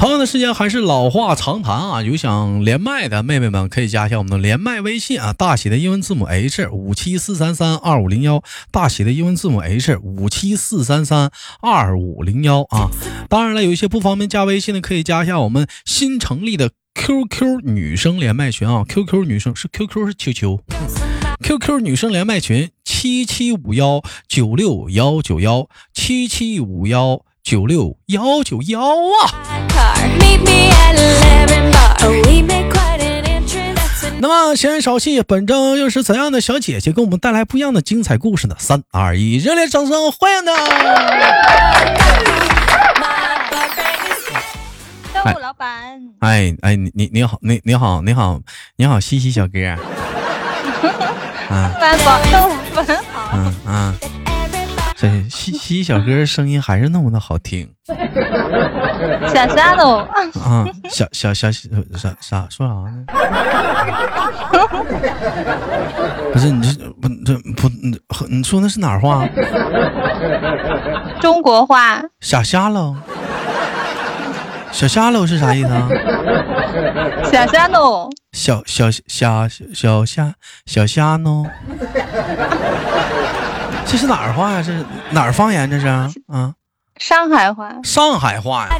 同样的时间还是老话常谈啊，有想连麦的妹妹们可以加一下我们的连麦微信啊，大写的英文字母 H 五七四三三二五零幺，大写的英文字母 H 五七四三三二五零幺啊。当然了，有一些不方便加微信的，可以加一下我们新成立的 QQ 女生连麦群啊，QQ 女生是 QQ 是 QQ QQ 女生连麦群七七五幺九六幺九幺七七五幺。九六幺九幺啊！那么闲言少叙，本周又是怎样的小姐姐给我们带来不一样的精彩故事呢？三二一，热烈掌声欢迎她！豆腐老板，哎哎，你你你好，你你好你好你好，西西小哥，嗯，豆腐老板好，嗯嗯。这西西小哥声音还是那么的好听，小虾喽啊，小小小啥啥说啥呢？不是你这不这不你你说那是哪儿话？中国话。小虾喽，小虾喽是啥意思啊？小虾喽，小小小小虾小虾喏。这是哪儿话呀？这是哪儿方言？这是啊，上海话。上海话呀！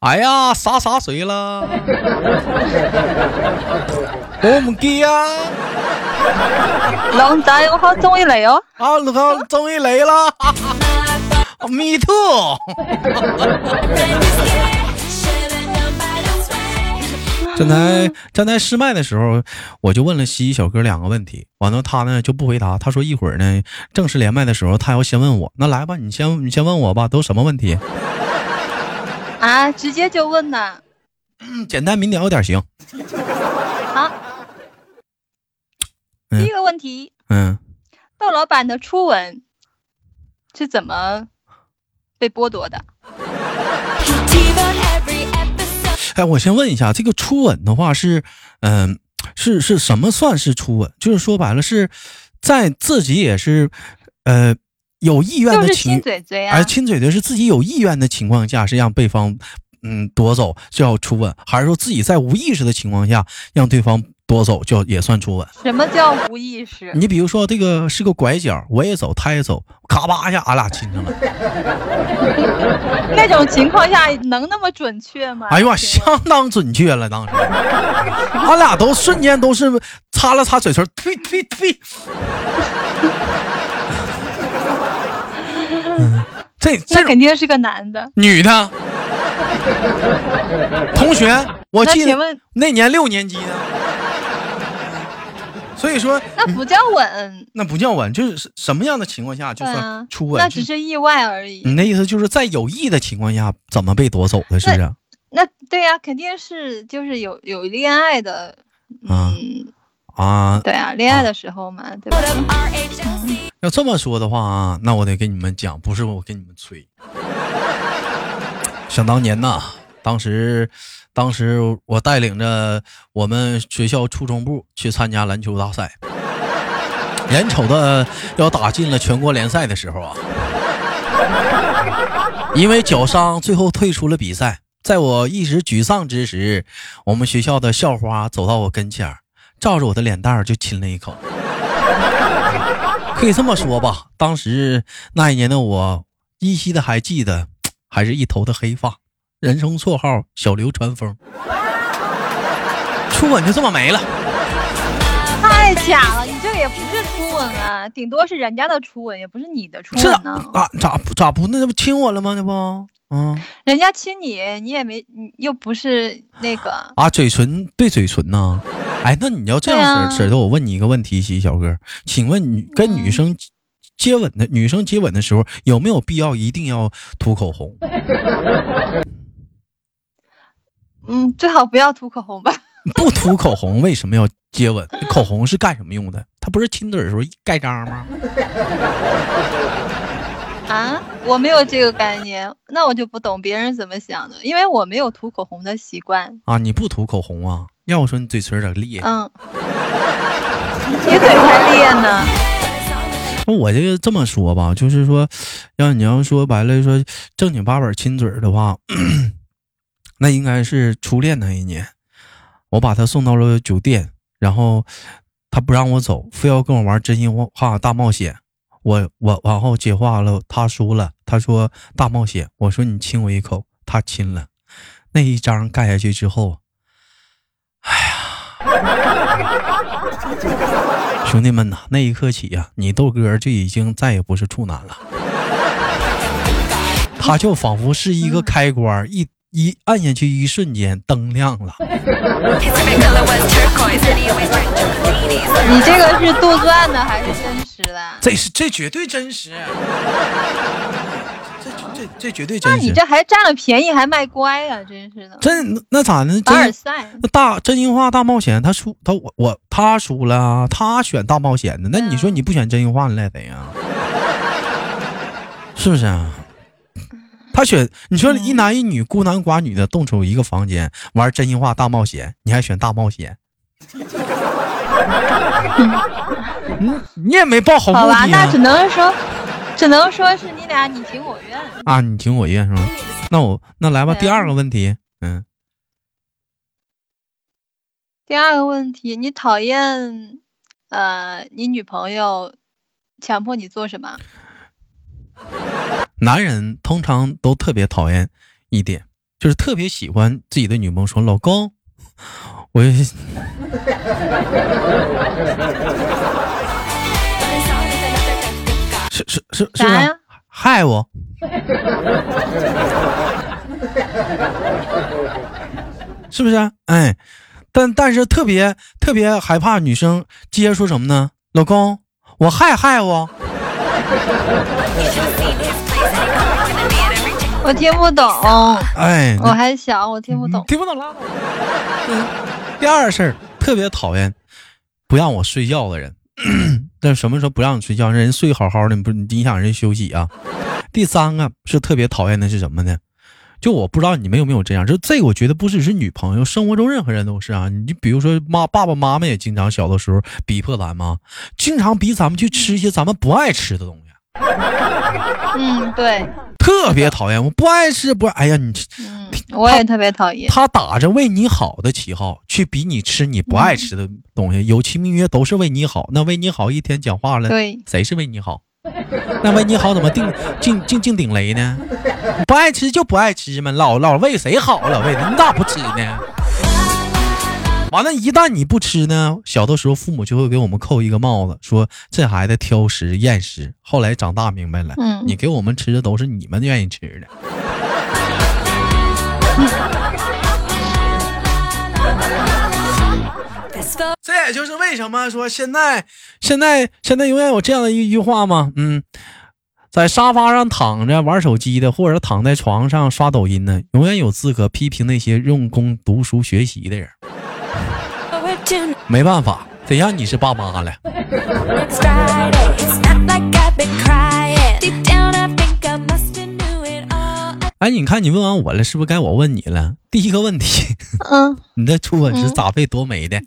哎呀，洒洒水了！我们给呀！龙仔，我好终于嚟哦！啊，我终于嚟啦！Me too！站台站台试麦的时候，我就问了西西小哥两个问题，完了他呢就不回答。他说一会儿呢正式连麦的时候，他要先问我。那来吧，你先你先问我吧，都什么问题？啊，直接就问呐。简单明了点行。好。第一个问题。嗯。窦老板的初吻是怎么被剥夺的？哎，我先问一下，这个初吻的话是，嗯，是是什么算是初吻？就是说白了，是在自己也是，呃，有意愿的情，亲嘴嘴啊，哎，亲嘴嘴是自己有意愿的情况下是让对方，嗯，夺走叫初吻，还是说自己在无意识的情况下让对方？夺走就也算初吻。什么叫无意识？你比如说这个是个拐角，我也走，他也走，咔吧一下，俺俩亲上了。那种情况下能那么准确吗？哎呦，相当准确了，当时，俺俩都瞬间都是擦了擦嘴唇，呸呸呸。这这肯定是个男的，女的。同学，我记得那年六年级呢。所以说，那不叫吻，那不叫吻，就是什么样的情况下就算初吻？那只是意外而已。你的意思就是在有意的情况下怎么被夺走的，是不是？那对呀，肯定是就是有有恋爱的，嗯啊，对啊，恋爱的时候嘛，对吧？要这么说的话啊，那我得跟你们讲，不是我跟你们吹。想当年呐，当时。当时我带领着我们学校初中部去参加篮球大赛，眼瞅着要打进了全国联赛的时候啊，因为脚伤最后退出了比赛。在我一时沮丧之时，我们学校的校花走到我跟前，照着我的脸蛋就亲了一口。可以这么说吧，当时那一年的我依稀的还记得，还是一头的黑发。人生绰号小刘传风，初吻就这么没了，太假了！你这个也不是初吻啊，顶多是人家的初吻，也不是你的初吻呢。啊，咋咋不那不亲我了吗？那不，嗯，人家亲你，你也没，你又不是那个啊，嘴唇对嘴唇呢？哎，那你要这样式，子，我问你一个问题，西小哥，请问你跟女生接吻的女生接吻的时候，有没有必要一定要涂口红？嗯，最好不要涂口红吧。不涂口红为什么要接吻？口红是干什么用的？它不是亲嘴的时候盖章吗？啊，我没有这个概念，那我就不懂别人怎么想的，因为我没有涂口红的习惯啊。你不涂口红啊？要我说你嘴唇有点裂？嗯，你嘴还裂呢？那我就这么说吧，就是说，要你要说白了说正经八百亲嘴的话，那应该是初恋那一年，我把他送到了酒店，然后他不让我走，非要跟我玩真心话大冒险。我我往后接话了，他输了，他说大冒险，我说你亲我一口，他亲了，那一张盖下去之后，哎呀，兄弟们呐，那一刻起呀，你豆哥就已经再也不是处男了，他就仿佛是一个开关一。一按下去，一瞬间灯亮了。你这个是杜撰的还是真实的？这是这绝对真实。这绝对真实。那你这还占了便宜，还卖乖呀？真是的。真那咋呢？凡尔赛。那大真心话大冒险，他输他我我他输了，他选大冒险的。那你说你不选真心话，你赖谁呀？是不是啊？他选你说一男一女孤男寡女的动手一个房间玩真心话大冒险，你还选大冒险？嗯，你也没报好目的啊。那只能说，只能说是你俩你情我愿啊，你情我愿是吗？那我那来吧，第二个问题，嗯，第二个问题，你讨厌呃你女朋友强迫你做什么？男人通常都特别讨厌一点，就是特别喜欢自己的女朋友说：“老公，我 是是是是呀？害我，是不是？哎，但但是特别特别害怕女生接着说什么呢？老公，我害害我。”我听不懂，哎，我还小，我听不懂，听不懂拉倒。第二事儿，特别讨厌不让我睡觉的人。但什么时候不让你睡觉？人睡好好的，不你影响人休息啊。第三个是特别讨厌的是什么呢？就我不知道你们有没有这样，就这个我觉得不只是女朋友，生活中任何人都是啊。你就比如说妈爸爸妈妈也经常小的时候逼迫咱们，经常逼咱们去吃一些咱们不爱吃的东西。嗯，对。特别讨厌，我不爱吃，不，哎呀，你，嗯，我也特别讨厌。他打着为你好的旗号去逼你吃你不爱吃的东西，有其名曰都是为你好。那为你好一天讲话了，对，谁是为你好？那为你好怎么定净净净顶雷呢？不爱吃就不爱吃嘛，老老为谁好了？为你咋不吃呢？完了，一旦你不吃呢，小的时候父母就会给我们扣一个帽子，说这孩子挑食厌食。后来长大明白了，嗯，你给我们吃的都是你们愿意吃的。这也就是为什么说现在现在现在永远有这样的一句话吗？嗯，在沙发上躺着玩手机的，或者躺在床上刷抖音的，永远有资格批评那些用功读书学习的人。没办法，谁让你是爸妈了？哎，你看你问完我了，是不是该我问你了？第一个问题，嗯，你的初吻是咋被夺没的？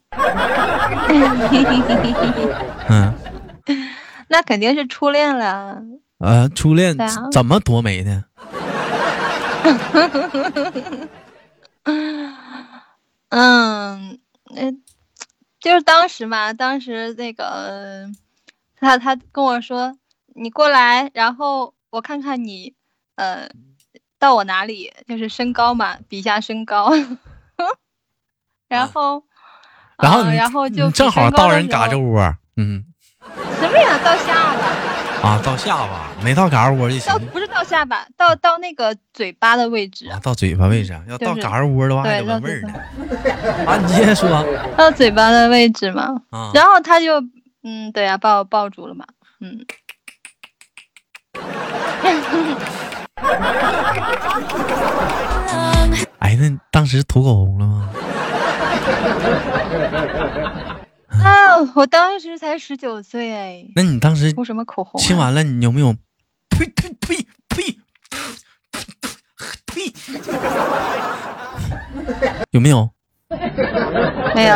嗯，那肯定是初恋了。呃，初恋怎么夺没的？嗯，那。就是当时嘛，当时那个他他跟我说，你过来，然后我看看你，呃，到我哪里，就是身高嘛，比一下身高，然后，然后然后就正好到人嘎吱窝，嗯，什么呀？到下巴啊，到下巴，没到嘎吱窝就行。不是到下巴，到到那个嘴巴的位置。啊到嘴巴位置，要到嘎吱窝的话还得闻味儿呢。啊，你接着说。到嘴巴的位置嘛，然后他就，嗯，对呀，把我抱住了嘛，嗯。哎，那当时涂口红了吗？啊，我当时才十九岁哎，那你当时涂什么口红、啊？亲完了，你有没有？呸呸呸呸呸！有没有？没有。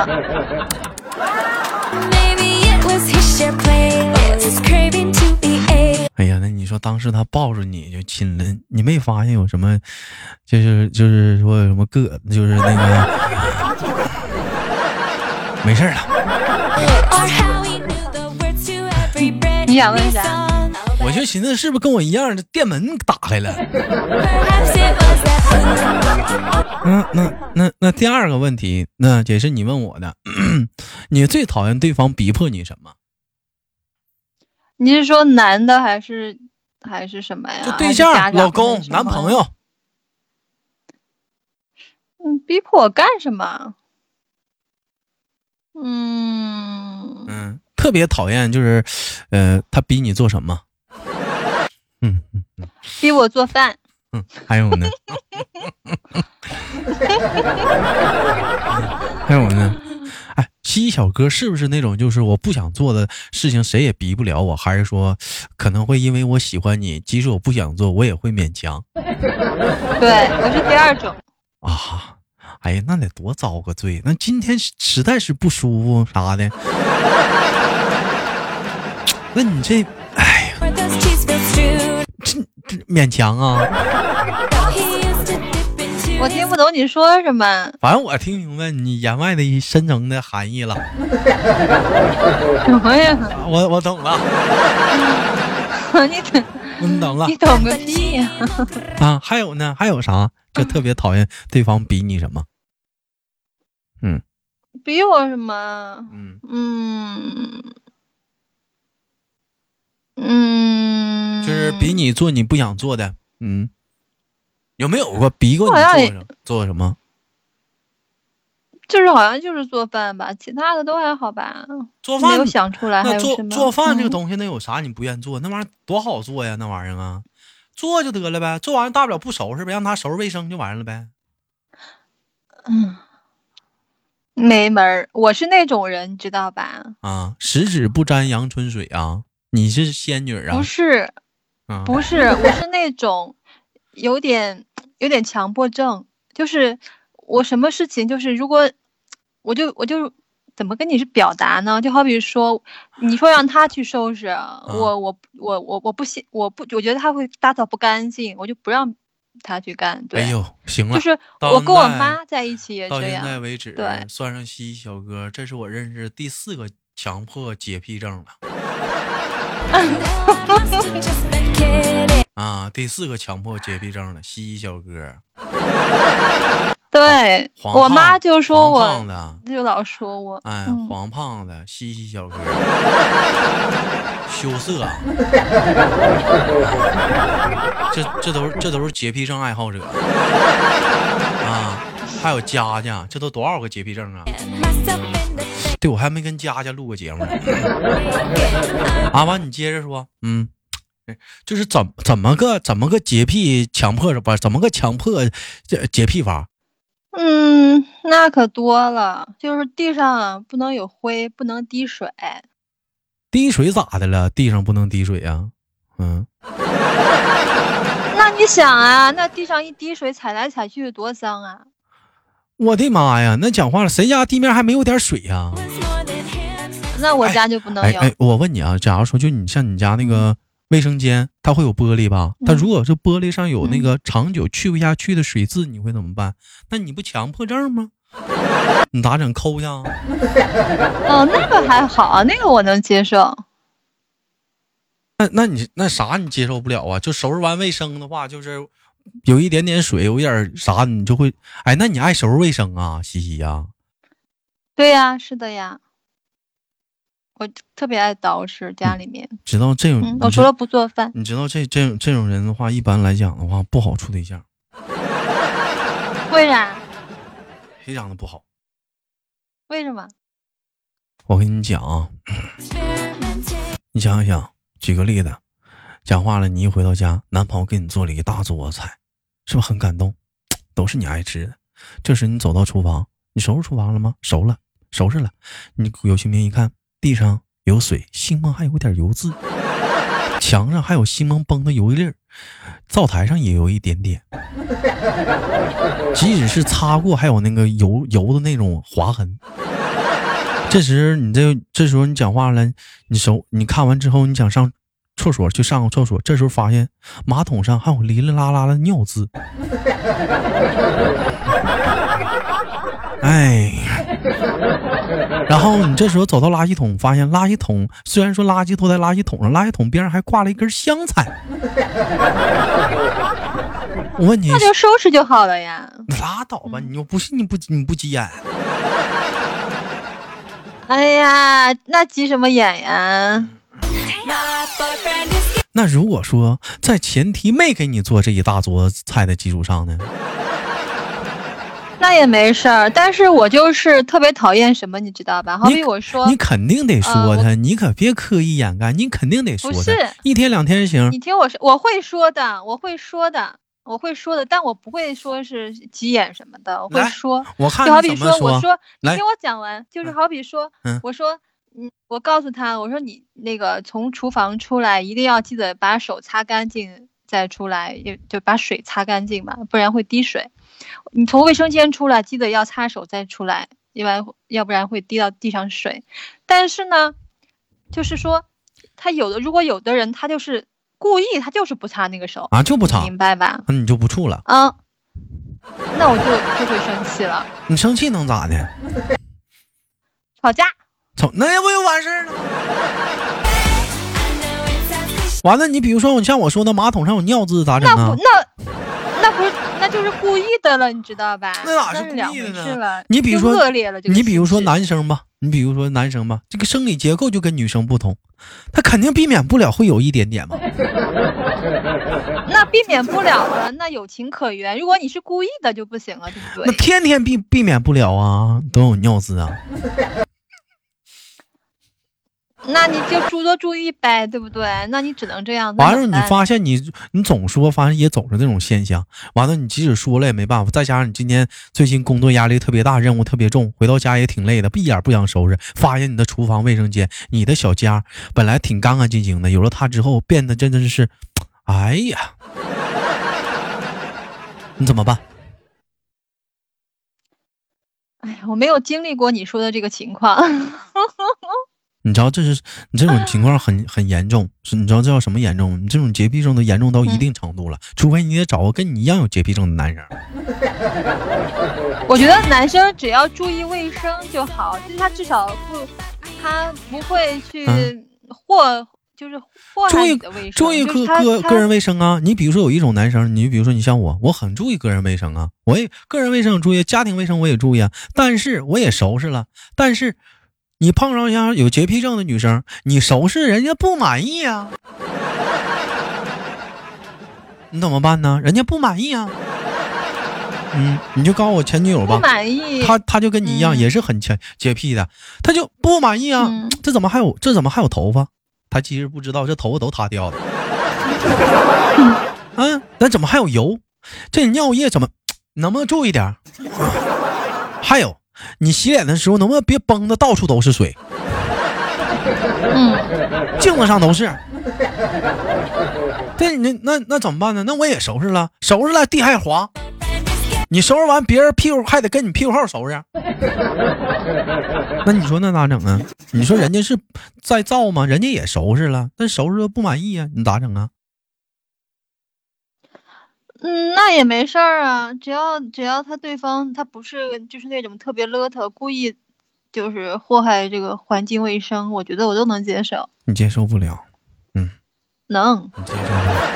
哎呀，那你说当时他抱着你就亲了，你没发现有什么，就是就是说有什么个，就是那个，没事儿了。你想问啥我就寻思是不是跟我一样，这店门打开了。嗯，那那那第二个问题，那也是你问我的，你最讨厌对方逼迫你什么？你是说男的还是还是什么呀？就对象、老公男朋友。嗯，逼迫我干什么？嗯，嗯，特别讨厌就是，呃，他逼你做什么？嗯嗯逼我做饭。嗯，还有呢？还有呢？哎，西西小哥是不是那种就是我不想做的事情谁也逼不了我，还是说可能会因为我喜欢你，即使我不想做，我也会勉强对，我是第二种。啊？哎呀，那得多遭个罪！那今天实实在是不舒服啥的，那你这，哎呀 true? 这勉强啊我听不懂你说什么，反正我听明白你言外的一深层的含义了，什么呀？我 我懂了，你懂你懂了你懂个屁呀、啊！还有呢？还有啥？就特别讨厌对方比你什么？嗯比我什么？嗯，嗯嗯，就是比你做你不想做的。嗯，有没有过逼过你做什做什么？就是好像就是做饭吧，其他的都还好吧。做饭没有想出来还有什么？做饭这个嗯东西，那有啥你不愿意做？那玩意儿多好做呀，那玩意儿啊，做就得了呗。做完大不了不收拾呗，让他收拾卫生就完了呗。嗯，没门儿。我是那种人，你知道吧？啊，十指不沾阳春水啊！你是仙女啊？不是，啊，不是，我是那种有点有点强迫症，就是我什么事情就是如果我就我就怎么跟你是表达呢？就好比说，你说让他去收拾，我我我我我不信，我不我觉得他会打扫不干净，我就不让他去干。对，哎呦，行了，就是我跟我妈在一起也这样到现。在为止，对算上西西小哥，这是我认识第四个强迫洁癖症了 啊！第四个强迫洁癖症 的，西西小哥，对，我妈就说我，的，就老说我，哎，嗯黄胖子西西小哥，羞涩，这这都是这都是洁癖症爱好者啊！还有佳佳，这都多少个洁癖症啊？对，我还没跟佳佳录过节目呢。阿，完你接着说，嗯，就是怎怎么个怎么个洁癖强迫着吧？怎么个强迫这洁癖法？嗯，那可多了，就是地上啊不能有灰，不能滴水。滴水咋的了？地上不能滴水啊？嗯，那你想啊，那地上一滴水，踩来踩去多脏啊！我的妈呀，那讲话了，谁家地面还没有点水呀.那我家就不能有。哎哎，我问你啊，假如说就你像你家那个卫生间，它会有玻璃吧？它如果是玻璃上有那个长久去不下去的水渍，你会怎么办？那你不强迫症吗？你咋整？抠去啊？哦，那个还好，那个我能接受。那那你那啥你接受不了啊？就收拾完卫生的话，就是有一点点水，有一点啥，你就会哎，那你爱收拾卫生啊，西西呀、对呀，是的呀，我特别爱捯饬家里面。知道这种，嗯，我除了不做饭，你知道这这这种人的话，一般来讲的话不好处对象，为啥？非常的不好。为什么？我跟你讲啊，你想想，举个例子，讲话了，你一回到家，男朋友给你做了一大桌子菜，是不是很感动？都是你爱吃的。这时你走到厨房，你收拾厨房了吗？收了，收拾了。你有心明一看，地上有水，星梦还有点油渍，墙上还有星梦崩的油粒儿，灶台上也有一点点。即使是擦过，还有那个油油的那种划痕。这时你这这时候你讲话了，你手你看完之后，你想上厕所去上个厕所，这时候发现马桶上还有哩哩啦啦的尿渍。哎，然后你这时候走到垃圾桶，发现垃圾桶虽然说垃圾都在垃圾桶上，垃圾桶边上还挂了一根香菜。我问你那，就收拾就好了呀。你拉倒吧，你又不信你不你不急眼。哎呀，那急什么眼呀？那如果说在前提没给你做这一大桌菜的基础上呢？那也没事儿，但是我就是特别讨厌什么，你知道吧？好比我说你，肯定得说他，你可别刻意掩盖，你肯定得说他。不是一天两天行，你听我说，我会说的，我会说的，我会说的，但我不会说是急眼什么的，我会说。我看就好比你怎么我说，你来听我讲完，就是嗯好比说，嗯我说，嗯，我告诉他，我说你那个从厨房出来，一定要记得把手擦干净再出来，就就把水擦干净嘛，不然会滴水。你从卫生间出来，记得要擦手再出来，要不然要不然会滴到地上水。但是呢，就是说，他有的如果有的人他就是故意，他就是不擦那个手，啊就不擦，明白吧？那你就不处了。啊，那我就就会生气了，你生气能咋的？吵架。瞅那不就完事儿了.完了，你比如说，你像我说的马桶上有尿渍咋整啊那不？那那不是那就是故意的了，你知道吧？那哪是故意的呢事了。你比如说恶劣了，你比如说男生吧，你比如说男生吧，这个生理结构就跟女生不同，他肯定避免不了会有一点点嘛。那避免不了了，那有情可原。如果你是故意的就不行了，对不对那？天天避避免不了啊，都有尿渍啊。那你就多多注意呗，对不对？那你只能这样。那完了，你发现你你总说，发现也总是这种现象。完了，你即使说了也没办法，再加上你今天最近工作压力特别大，任务特别重，回到家也挺累的，一点不想收拾。发现你的厨房、卫生间、你的小家本来挺干干净净的，有了它之后变得真的是，哎呀，你怎么办？哎，我没有经历过你说的这个情况。你知道这是你这种情况很很严重，是你知道这叫什么严重？你这种洁癖症都严重到一定程度了，除非你得找个跟你一样有洁癖症的男人。我觉得男生只要注意卫生就好，就是他至少不，他不会去嗯祸，就是祸注意害你的卫生。注意个个个人卫生啊！你比如说有一种男生，你比如说你像我，我很注意个人卫生啊，我也个人卫生注意，家庭卫生我也注意啊，但是我也收拾了。但是你碰上像有洁癖症的女生，你收拾人家不满意啊，你怎么办呢？人家不满意啊。嗯，你就告诉我前女友吧不吧，满意。她她就跟你一样，嗯也是很洁洁癖的，她就不满意啊。嗯这怎么还有这怎么还有头发？她其实不知道，这头发都她掉的。嗯，那怎么还有油？这尿液怎么能不能注意点？还有，你洗脸的时候能不能别崩的到处都是水，嗯，镜子上都是？对，你那那怎么办呢？那我也收拾了，收拾了，地还滑。你收拾完，别人屁股还得跟你屁股后收拾。那你说那咋整啊？你说人家是在造吗？人家也收拾了，但收拾的不满意啊，你咋整啊？嗯，那也没事儿啊，只要只要他对方他不是就是那种特别邋遢，故意就是祸害这个环境卫生，我觉得我都能接受，你接受不了，嗯能。你接受不了。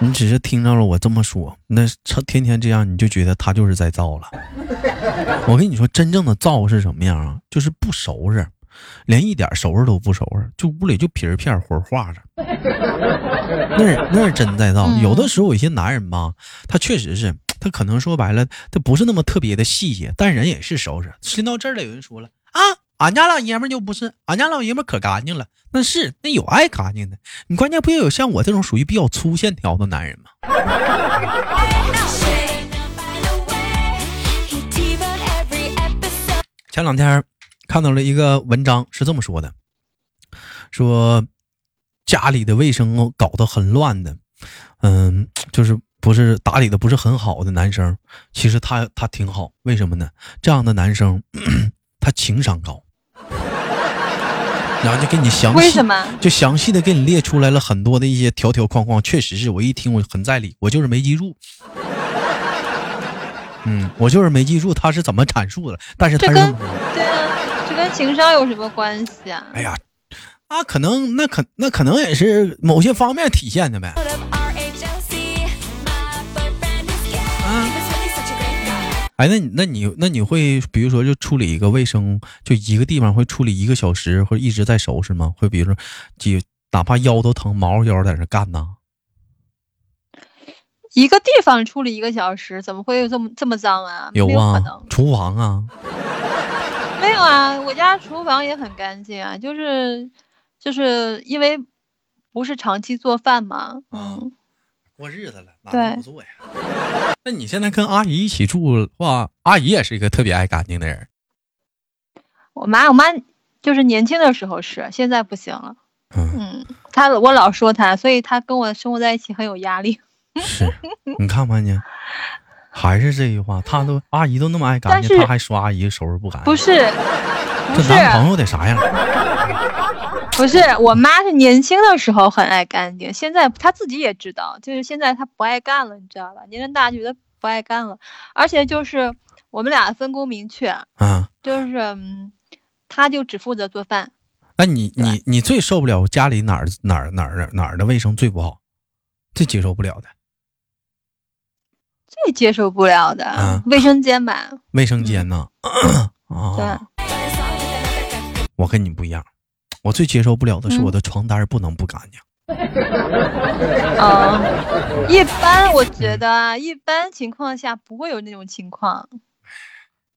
你只是听到了我这么说，那他天天这样，你就觉得他就是在造了。我跟你说，真正的造是什么样啊？就是不收拾，连一点收拾都不收拾，就屋里就皮儿片儿活画着。那是那是真在造。嗯有的时候有些男人吧，他确实是，他可能说白了，他不是那么特别的细节，但人也是收拾。听到这儿了，有人说了啊，俺家老爷们儿就不是，俺家老爷们儿可干净了。那是那有爱干净的，你关键不也有像我这种属于比较粗线条的男人吗前两天看到了一个文章，是这么说的：说家里的卫生搞得很乱的，嗯，就是不是打理的不是很好的男生，其实他他挺好，为什么呢？这样的男生 他情商高，然后就给你详细为什么？就详细的给你列出来了很多的一些条条框框，确实是我一听我很在理，我就是没记住。嗯，我就是没记住他是怎么阐述的，但是他这跟跟情商有什么关系啊？哎呀，那，可能那可那可能也是某些方面体现的呗。Uh. 哎，那你那你那你会比如说就处理一个卫生，就一个地方会处理一个小时，或者一直在收拾吗？会比如说几哪怕腰都疼，毛腰在那干呢？一个地方处理一个小时，怎么会有这么这么脏啊？有啊，，厨房啊，没有啊，我家厨房也很干净啊，就是就是因为不是长期做饭嘛，嗯，过日子了，哪对能不做呀？那你现在跟阿姨一起住的话，阿姨也是一个特别爱干净的人。我妈我妈就是年轻的时候是，现在不行了，嗯，嗯，她我老说她，所以她跟我生活在一起很有压力。是，你看吧你，还是这句话，她都阿姨都那么爱干净，但是她还说阿姨收拾不干净，不是，不是，这男朋友得啥样？不是，我妈是年轻的时候很爱干净，现在她自己也知道，就是现在她不爱干了，你知道吧？年龄大觉得不爱干了，而且就是我们俩分工明确，啊，就是嗯，她就只负责做饭，那你你你最受不了家里哪儿哪儿哪儿哪儿的卫生最不好，最接受不了的最接受不了的、嗯卫生间吧，卫生间呢？对啊，我跟你不一样，我最接受不了的是嗯我的床单不能不干净。嗯，一般我觉得啊，一般情况下不会有那种情况。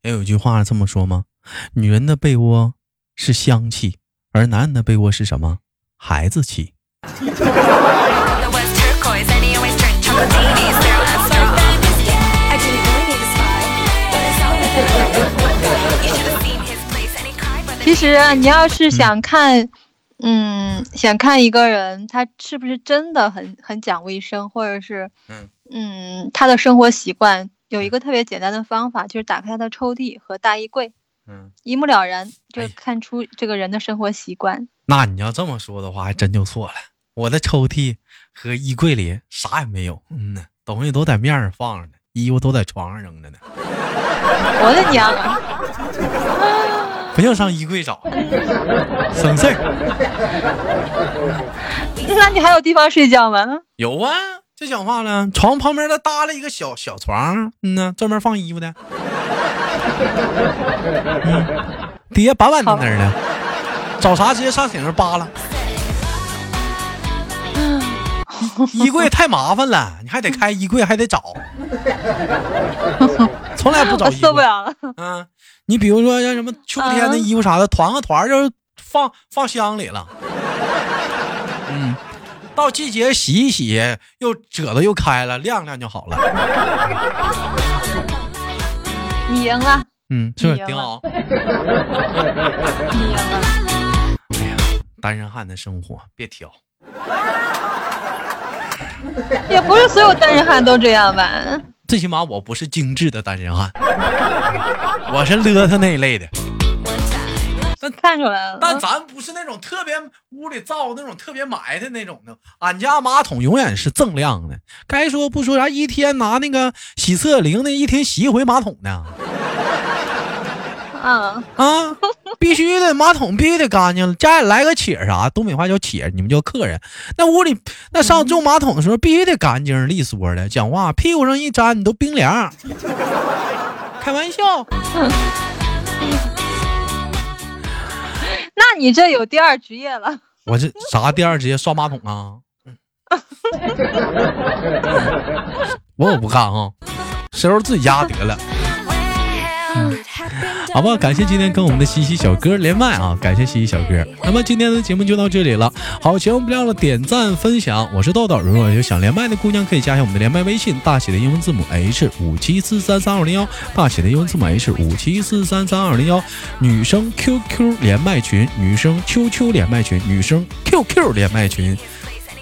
也有句话这么说吗？女人的被窝是香气，而男人的被窝是什么？孩子气。其实啊你要是想看，嗯，想看一个人他是不是真的很很讲卫生，或者是，嗯。嗯，他的生活习惯，有一个特别简单的方法，就是打开他的抽屉和大衣柜，嗯，一目了然，就哎看出这个人的生活习惯。那你要这么说的话，还真就错了。我的抽屉和衣柜里啥也没有，嗯呢，东西都在面上放着呢，衣服都在床上扔着呢，我的娘啊！不用上衣柜找，省事儿。那你还有地方睡觉吗？有啊，这讲话了，床旁边再搭了一个小小床，嗯呐，专门放衣服的。嗯，底下板板正正的，找啥直接上顶上扒拉。衣柜太麻烦了，你还得开衣柜，还得找，从来不找衣柜。受不了了。嗯，你比如说像什么秋天的嗯衣服啥的，团个团就放放箱里了。嗯，到季节洗一洗，又褶子又开了，晾晾就好了。你赢了，嗯，是不是挺好？你赢了。哎呀，单身汉的生活别挑。也不是所有单身汉都这样吧？最起码我不是精致的单身汉，我是邋遢那一类的。看出来了。但咱不是那种特别屋里造那种特别埋汰那种的，俺家马桶永远是锃亮的。该说不说，咱一天拿那个洗厕灵的，一天洗一回马桶呢。嗯，啊，必须的，马桶必须得干净。家里来个且啥，东北话叫且，你们叫客人。那屋里那上用马桶的时候，必须得干净利索的。讲话屁股上一沾，你都冰凉。开玩笑，那你这有第二职业了。我这啥第二职业刷马桶啊？我可不干啊，谁时候自己家得了。好吧，感谢今天跟我们的西西小哥连麦啊，感谢西西小哥。那么今天的节目就到这里了，好，节目不要了点赞分享，我是豆豆。如果有想连麦的姑娘，可以加一下我们的连麦微信，大写的英文字母 H 五七四三三二零幺，大写的英文字母 H 五七四三三二零幺。女生 QQ 连麦群，女生 QQ 连麦群，女生 QQ 连麦群。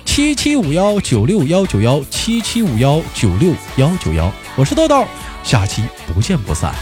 七七五幺九六幺九幺七七五幺九六幺九幺，我是豆豆，下期不见不散。